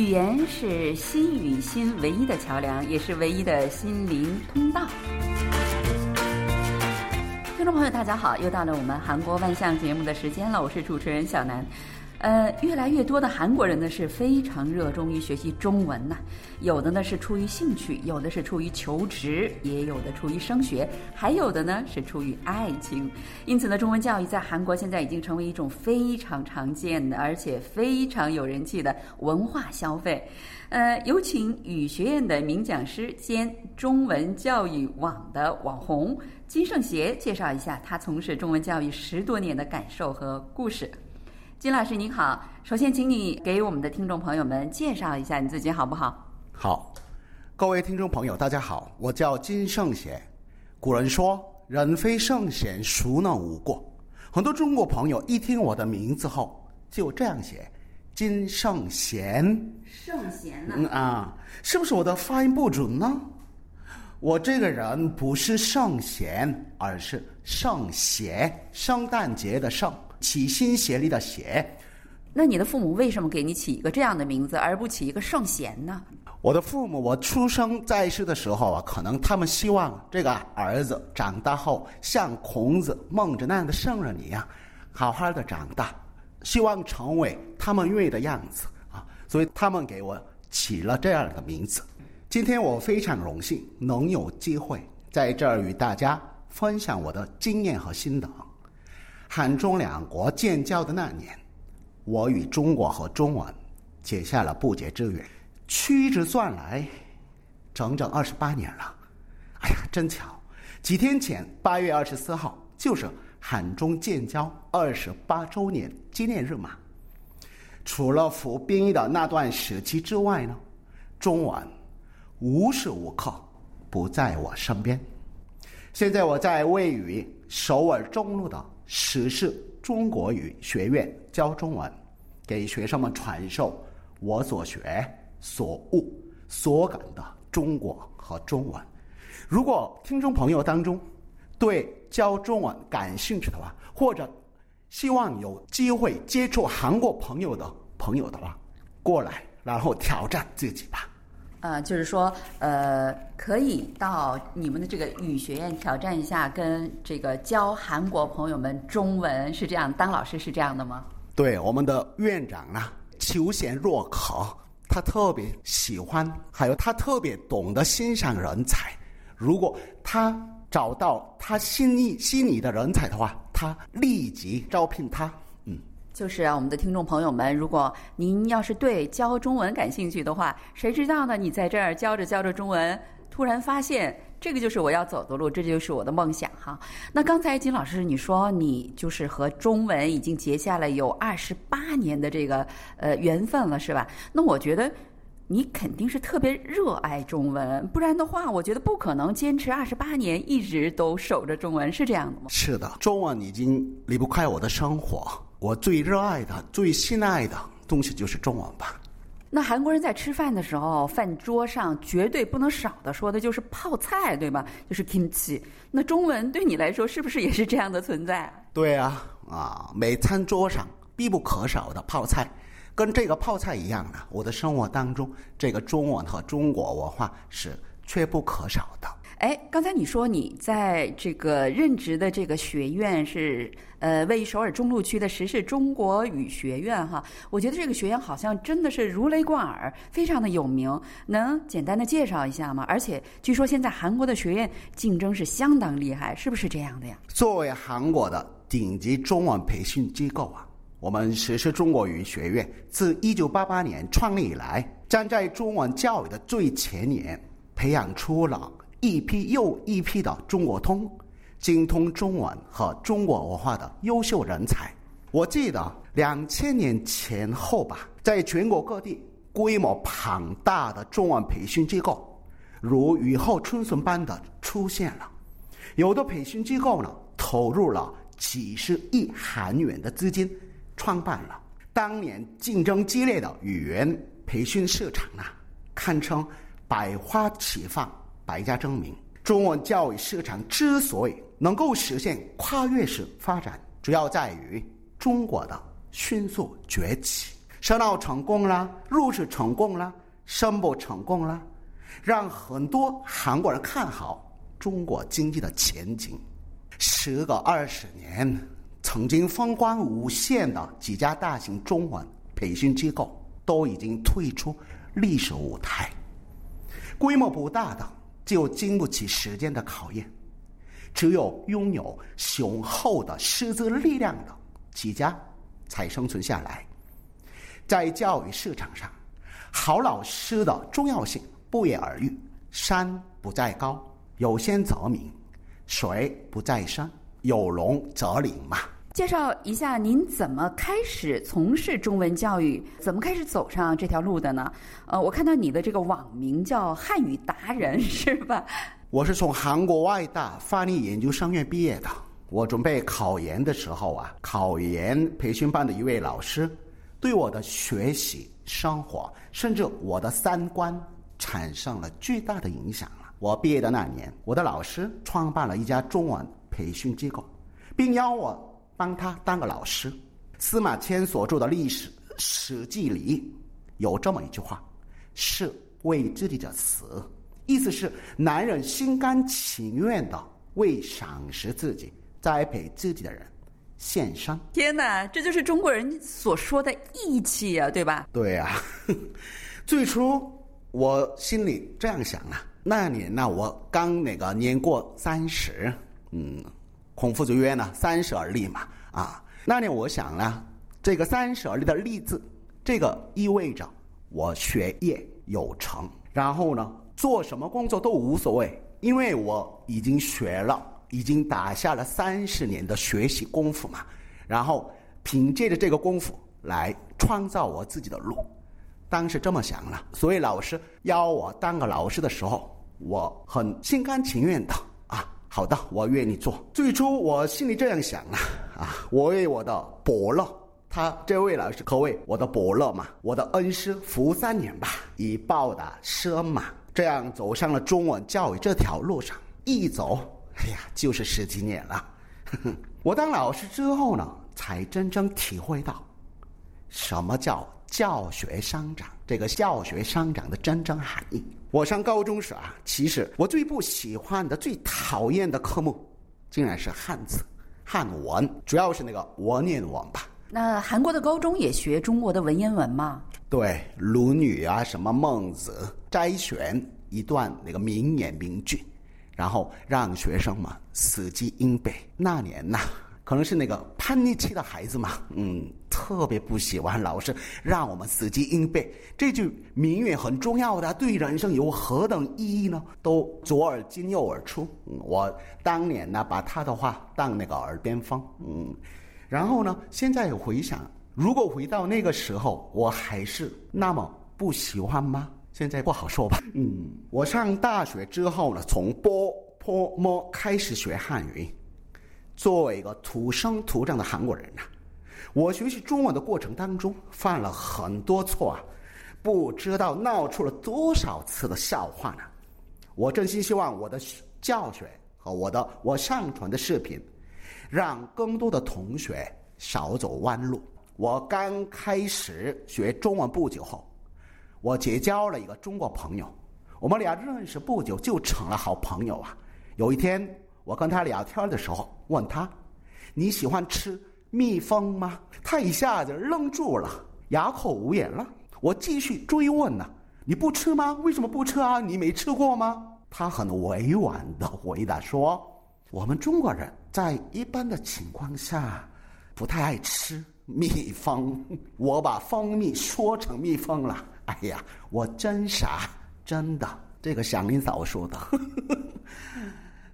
语言是心与心唯一的桥梁，也是唯一的心灵通道。听众朋友，大家好，又到了我们韩国万象节目的时间了，我是主持人小南。呃，越来越多的韩国人呢是非常热衷于学习中文呐，有的呢是出于兴趣，有的是出于求职，也有的出于升学，还有的呢是出于爱情。因此呢，中文教育在韩国现在已经成为一种非常常见的，而且非常有人气的文化消费。呃，有请语学院的名讲师兼中文教育网的网红金圣协介绍一下他从事中文教育十多年的感受和故事。金老师您好，首先请你给我们的听众朋友们介绍一下你自己好不好？好，各位听众朋友，大家好，我叫金圣贤。古人说“人非圣贤，孰能无过”。很多中国朋友一听我的名字后，就这样写“金圣贤”。圣贤呢？嗯啊，是不是我的发音不准呢？我这个人不是圣贤，而是圣贤，圣诞节的圣。齐心协力的协，那你的父母为什么给你起一个这样的名字，而不起一个圣贤呢？我的父母，我出生在世的时候啊，可能他们希望这个儿子长大后像孔子、孟子那样的圣人一样，好好的长大，希望成为他们愿意的样子啊，所以他们给我起了这样的名字。今天我非常荣幸能有机会在这儿与大家分享我的经验和心得。汉中两国建交的那年，我与中国和中文结下了不解之缘。屈指算来，整整二十八年了。哎呀，真巧！几天前，八月二十四号就是汉中建交二十八周年纪念日嘛。除了服兵役的那段时期之外呢，中文无时无刻不在我身边。现在我在位于首尔中路的。实施中国语学院教中文，给学生们传授我所学、所悟、所感的中国和中文。如果听众朋友当中对教中文感兴趣的话，或者希望有机会接触韩国朋友的朋友的话，过来然后挑战自己吧。呃，就是说，呃，可以到你们的这个语学院挑战一下，跟这个教韩国朋友们中文是这样，当老师是这样的吗？对，我们的院长啊，求贤若渴，他特别喜欢，还有他特别懂得欣赏人才。如果他找到他心意心仪的人才的话，他立即招聘他。就是啊，我们的听众朋友们，如果您要是对教中文感兴趣的话，谁知道呢？你在这儿教着教着中文，突然发现这个就是我要走的路，这就是我的梦想哈。那刚才金老师你说你就是和中文已经结下了有二十八年的这个呃缘分了，是吧？那我觉得你肯定是特别热爱中文，不然的话，我觉得不可能坚持二十八年一直都守着中文，是这样的吗？是的，中文已经离不开我的生活。我最热爱的、最心爱的东西就是中文吧。那韩国人在吃饭的时候，饭桌上绝对不能少的说的就是泡菜，对吧？就是 kimchi。那中文对你来说是不是也是这样的存在？对啊，啊，每餐桌上必不可少的泡菜，跟这个泡菜一样的，我的生活当中，这个中文和中国文化是缺不可少的。哎，刚才你说你在这个任职的这个学院是呃位于首尔中路区的时事中国语学院哈，我觉得这个学院好像真的是如雷贯耳，非常的有名，能简单的介绍一下吗？而且据说现在韩国的学院竞争是相当厉害，是不是这样的呀？作为韩国的顶级中文培训机构啊，我们时事中国语学院自一九八八年创立以来，站在中文教育的最前沿，培养出了。一批又一批的中国通、精通中文和中国文化的优秀人才。我记得两千年前后吧，在全国各地规模庞大的中文培训机构，如雨后春笋般的出现了。有的培训机构呢，投入了几十亿韩元的资金，创办了当年竞争激烈的语言培训市场啊，堪称百花齐放。百家争鸣，中文教育市场之所以能够实现跨越式发展，主要在于中国的迅速崛起。烧脑成功了，入世成功了，申博成功了，让很多韩国人看好中国经济的前景。时隔二十年，曾经风光无限的几家大型中文培训机构都已经退出历史舞台，规模不大的就经不起时间的考验，只有拥有雄厚的师资力量的几家才生存下来。在教育市场上，好老师的重要性不言而喻。山不在高，有仙则名；水不在深，有龙则灵嘛。介绍一下您怎么开始从事中文教育，怎么开始走上这条路的呢？呃，我看到你的这个网名叫“汉语达人”，是吧？我是从韩国外大翻译研究生院毕业的。我准备考研的时候啊，考研培训班的一位老师。对我的学习、生活，甚至我的三观，产生了巨大的影响了。我毕业的那年，我的老师创办了一家中文培训机构，并邀我帮他当个老师。司马迁所著的历史《史记》里有这么一句话：“是为自己的死”，意思是男人心甘情愿的为赏识自己、栽培自己的人。献身。天哪，这就是中国人所说的义气呀，对吧？对呀，最初我心里这样想啊，那年呢，我刚那个年过三十，嗯，孔夫子曰呢，三十而立嘛，啊，那年我想呢，这个三十而立的立字，这个意味着我学业有成，然后呢，做什么工作都无所谓，因为我已经学了。已经打下了三十年的学习功夫嘛，然后凭借着这个功夫来创造我自己的路，当时这么想了。所以老师邀我当个老师的时候，我很心甘情愿的，好的，我愿意做。最初我心里这样想啊，啊，我为我的伯乐，他这位老师可谓我的伯乐嘛，我的恩师服三年吧，以报答师恩嘛，这样走上了中文教育这条路上，一走。哎呀，就是十几年了。我当老师之后呢，才真正体会到什么叫教学相长。这个教学相长的真正含义。我上高中时啊，其实我最不喜欢的、最讨厌的科目，竟然是汉字、汉文，主要是那个文言文吧。那韩国的高中也学中国的文言文吗？对，《论语》啊，什么《孟子》，摘选一段那个名言名句。然后让学生们死记硬背。那年呐，可能是那个叛逆期的孩子嘛，嗯，特别不喜欢老师让我们死记硬背这句名言，很重要的，对人生有何等意义呢？都左耳进右耳出。我当年呢，把他的话当那个耳边风，嗯，然后呢，现在回想，如果回到那个时候，我还是那么不喜欢吗？现在不好说吧。嗯，我上大学之后呢，从波坡摸开始学汉语。作为一个土生土长的韩国人呐，我学习中文的过程当中犯了很多错啊，不知道闹出了多少次的笑话呢。我真心希望我的教学和我的我上传的视频，让更多的同学少走弯路。我刚开始学中文不久后。我结交了一个中国朋友，我们俩认识不久就成了好朋友啊。有一天我跟他聊天的时候，问他：“你喜欢吃蜜蜂吗？”他一下子愣住了，哑口无言了。我继续追问呢：“你不吃吗？为什么不吃啊？你没吃过吗？”他很委婉的回答说：“我们中国人在一般的情况下不太爱吃蜜蜂。”我把蜂蜜说成蜜蜂了。哎呀，我真傻，真的。这个祥林嫂说的，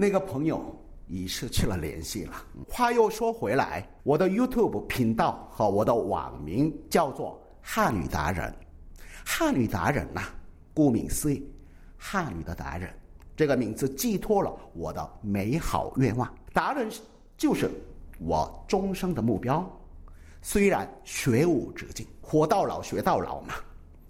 那个朋友已失去了联系了。话又说回来，我的 YouTube 频道和我的网名叫做汉语达人。汉语达人呐，顾名思义，汉语的达人。这个名字寄托了我的美好愿望。达人就是我终生的目标。虽然学无止境，活到老学到老嘛。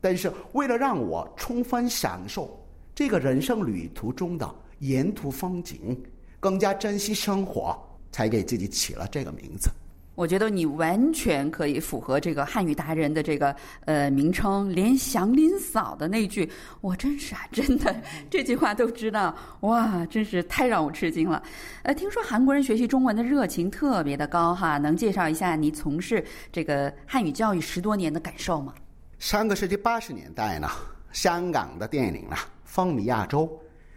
但是为了让我充分享受这个人生旅途中的沿途风景，更加珍惜生活，才给自己起了这个名字。我觉得你完全可以符合这个汉语达人的这个呃名称，连祥林嫂的那句“我真傻啊，真的”这句话都知道，哇，真是太让我吃惊了。呃，听说韩国人学习中文的热情特别的高哈，能介绍一下你从事这个汉语教育十多年的感受吗？上个世纪八十年代呢，香港的电影呢风靡亚洲，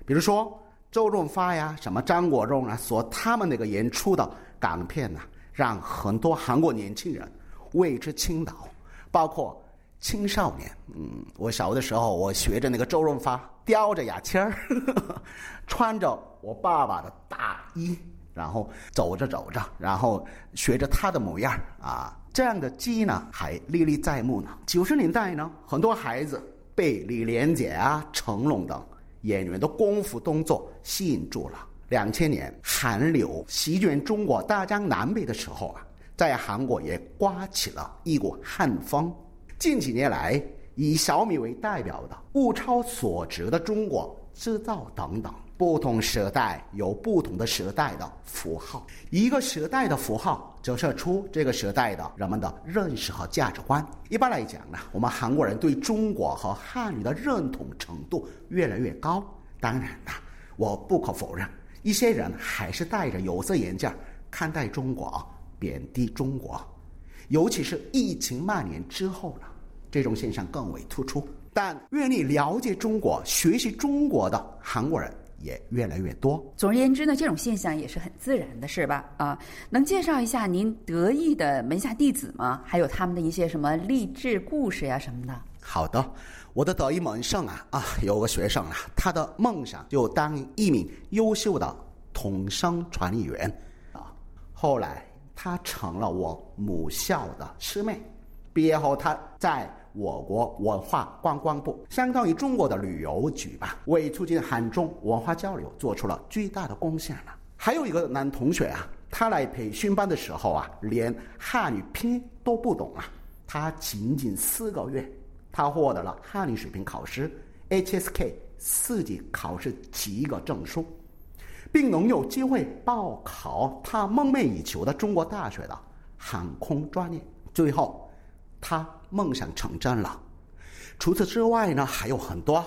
比如说周润发呀、什么张国荣啊，所他们那个演出的港片呐。让很多韩国年轻人为之倾倒，包括青少年。嗯，我小的时候，我学着那个周润发，叼着牙签儿，穿着我爸爸的大衣，然后走着走着，然后学着他的模样啊，这样的记忆呢还历历在目呢。九十年代呢，很多孩子被李连杰啊、成龙等演员的功夫动作吸引住了。两千年韩流席卷中国大江南北的时候啊，在韩国也刮起了一股汉风。近几年来，以小米为代表的物超所值的中国制造等等，不同时代有不同的时代的符号。一个时代的符号折射出这个时代的人们的认识和价值观。一般来讲呢，我们韩国人对中国和汉语的认同程度越来越高。当然呢，我不可否认。一些人还是戴着有色眼镜看待中国，贬低中国，尤其是疫情蔓延之后呢，这种现象更为突出。但愿意了解中国、学习中国的韩国人也越来越多。总而言之呢，这种现象也是很自然的，是吧？啊，能介绍一下您得意的门下弟子吗？还有他们的一些什么励志故事呀什么的？好的。我的得意门生啊啊，有个学生啊，他的梦想就当一名优秀的统声传译员啊。后来他成了我母校的师妹，毕业后他在我国文化观光部，相当于中国的旅游局吧，为促进韩中文化交流做出了巨大的贡献了。还有一个男同学啊，他来培训班的时候啊，连汉语拼音都不懂啊，他仅仅四个月。他获得了汉语水平考试 HSK 四级考试及格证书，并能有机会报考他梦寐以求的中国大学的航空专业。最后，他梦想成真了。除此之外呢，还有很多。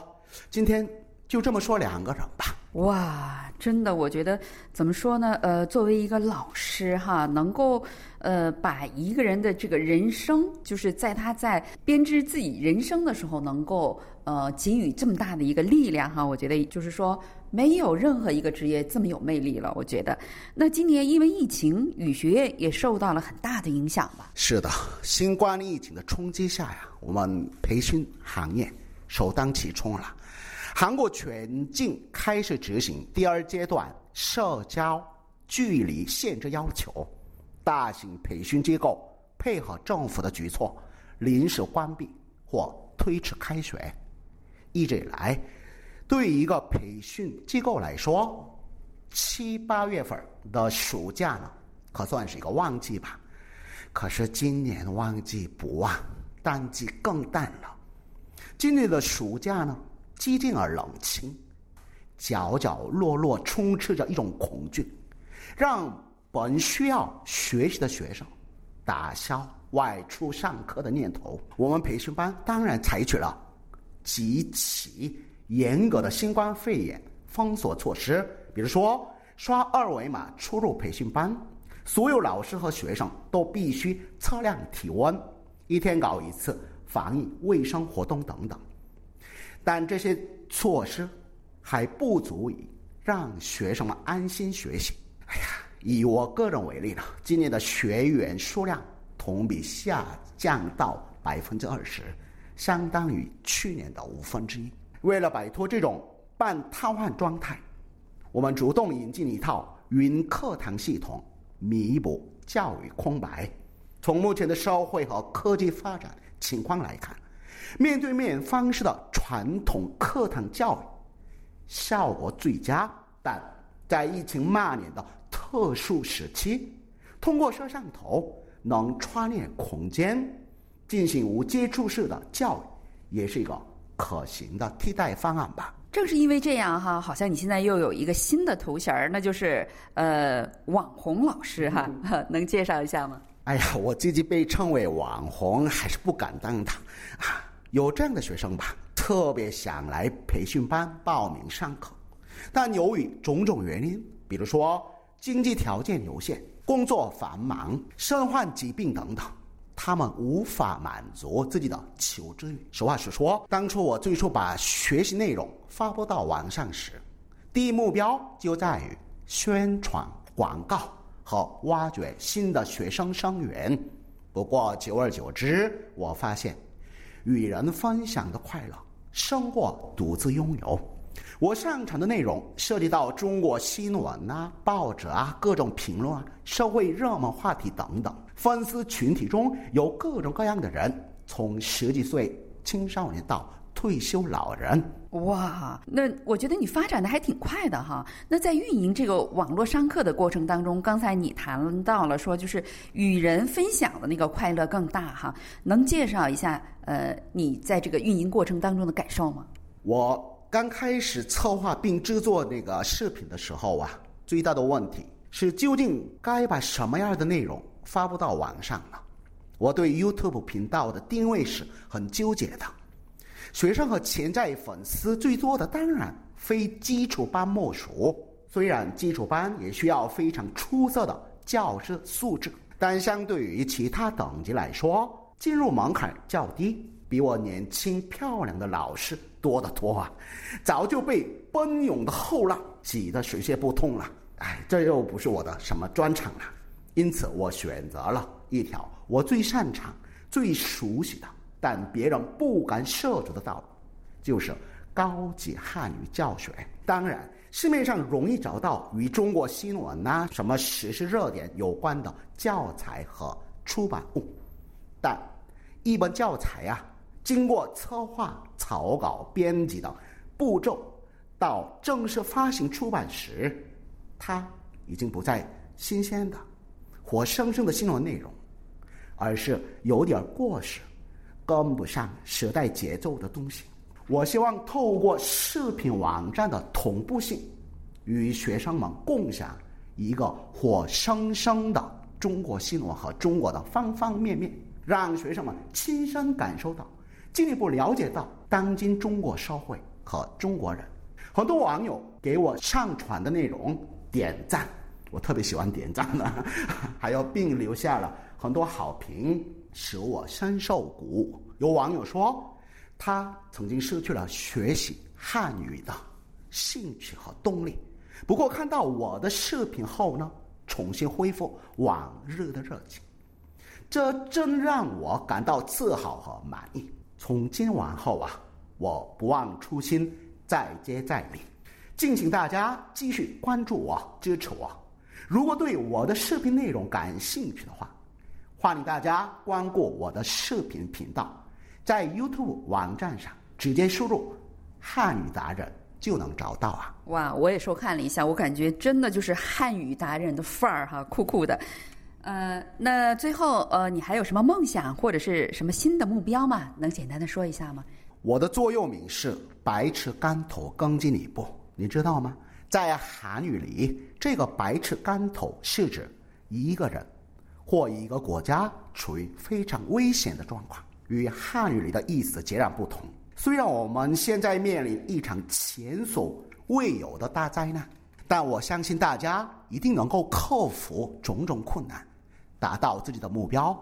今天就这么说两个人吧。哇，真的，我觉得怎么说呢？呃，作为一个老师哈，能够呃把一个人的这个人生，就是在他在编织自己人生的时候，能够呃给予这么大的一个力量哈，我觉得就是说没有任何一个职业这么有魅力了。我觉得，那今年因为疫情，语学院也受到了很大的影响吧？是的，新冠疫情的冲击下呀，我们培训行业首当其冲了。韩国全境开始执行第二阶段社交距离限制要求，大型培训机构配合政府的举措，临时关闭或推迟开学。一直以来，对一个培训机构来说，七八月份的暑假呢，可算是一个旺季吧。可是今年旺季不旺，淡季更淡了。今年的暑假呢？寂静而冷清，角角落落充斥着一种恐惧，让本需要学习的学生打消外出上课的念头。我们培训班当然采取了极其严格的新冠肺炎封锁措施，比如说刷二维码出入培训班，所有老师和学生都必须测量体温，一天搞一次防疫卫生活动等等。但这些措施还不足以让学生们安心学习。哎呀，以我个人为例呢，今年的学员数量同比下降到百分之二十，相当于去年的五分之一。为了摆脱这种半瘫痪状态，我们主动引进一套云课堂系统，弥补教育空白。从目前的社会和科技发展情况来看。面对面方式的传统课堂教育效果最佳，但在疫情蔓延的特殊时期，通过摄像头能穿越空间进行无接触式的教育，也是一个可行的替代方案吧。正是因为这样哈，好像你现在又有一个新的头衔儿，那就是呃网红老师哈，能介绍一下吗？哎呀，我自己被称为网红，还是不敢当的啊。有这样的学生吧，特别想来培训班报名上课，但由于种种原因，比如说经济条件有限、工作繁忙、身患疾病等等。他们无法满足自己的求知欲。实话实说，当初我最初把学习内容发布到网上时，第一目标就在于宣传、广告和挖掘新的学生生源。不过久而久之，我发现，与人分享的快乐胜过独自拥有。我上传的内容涉及到中国新闻啊、报纸啊、各种评论啊、社会热门话题等等。粉丝群体中有各种各样的人，从十几岁青少年到退休老人。哇，那我觉得你发展的还挺快的哈。那在运营这个网络上课的过程当中，刚才你谈到了说，就是与人分享的那个快乐更大哈。能介绍一下呃，你在这个运营过程当中的感受吗？我。刚开始策划并制作那个视频的时候啊，最大的问题是究竟该把什么样的内容发布到网上了？我对 YouTube 频道的定位是很纠结的。学生和潜在粉丝最多的当然非基础班莫属，虽然基础班也需要非常出色的教师素质，但相对于其他等级来说，进入门槛较低。比我年轻漂亮的老师多得多啊，早就被奔涌的后浪挤得水泄不通了。哎，这又不是我的什么专长了，因此我选择了一条我最擅长、最熟悉的，但别人不敢涉足的道路，就是高级汉语教学。当然，市面上容易找到与中国新闻呐、什么时事热点有关的教材和出版物，但一本教材呀。经过策划、草稿、编辑的步骤，到正式发行出版时，它已经不再新鲜的、活生生的新闻内容，而是有点过时、跟不上时代节奏的东西。我希望透过视频网站的同步性，与学生们共享一个活生生的中国新闻和中国的方方面面，让学生们亲身感受到。进一步了解到当今中国社会和中国人，很多网友给我上传的内容点赞，我特别喜欢点赞的，还有并留下了很多好评，使我深受鼓舞。有网友说，他曾经失去了学习汉语的兴趣和动力，不过看到我的视频后呢，重新恢复往日的热情，这真让我感到自豪和满意。从今往后啊，我不忘初心，再接再厉。敬请大家继续关注我，支持我。如果对我的视频内容感兴趣的话，欢迎大家关注我的视频频道，在 YouTube 网站上直接输入“汉语达人”就能找到啊。哇，我也收看了一下，我感觉真的就是汉语达人的范儿哈，酷酷的。呃，那最后呃，你还有什么梦想或者是什么新的目标吗？能简单的说一下吗？我的座右铭是“百尺竿头更进一步”，你知道吗？在韩语里，这个“百尺竿头”是指一个人或一个国家处于非常危险的状况，与汉语里的意思截然不同。虽然我们现在面临一场前所未有的大灾难，但我相信大家一定能够克服种种困难。达到自己的目标，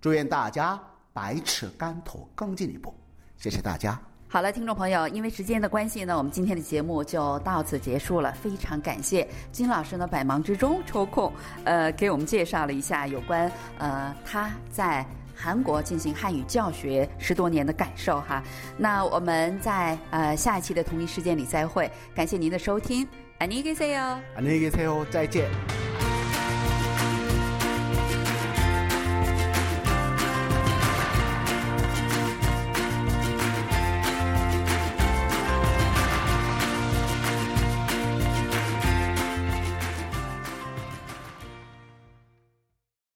祝愿大家百尺竿头更进一步。谢谢大家。好了，听众朋友，因为时间的关系呢，我们今天的节目就到此结束了。非常感谢金老师呢，百忙之中抽空，呃，给我们介绍了一下有关呃他在韩国进行汉语教学十多年的感受哈。那我们在呃下一期的同一时间里再会。感谢您的收听，안녕히계세 요， 안녕히계세 요， 再见。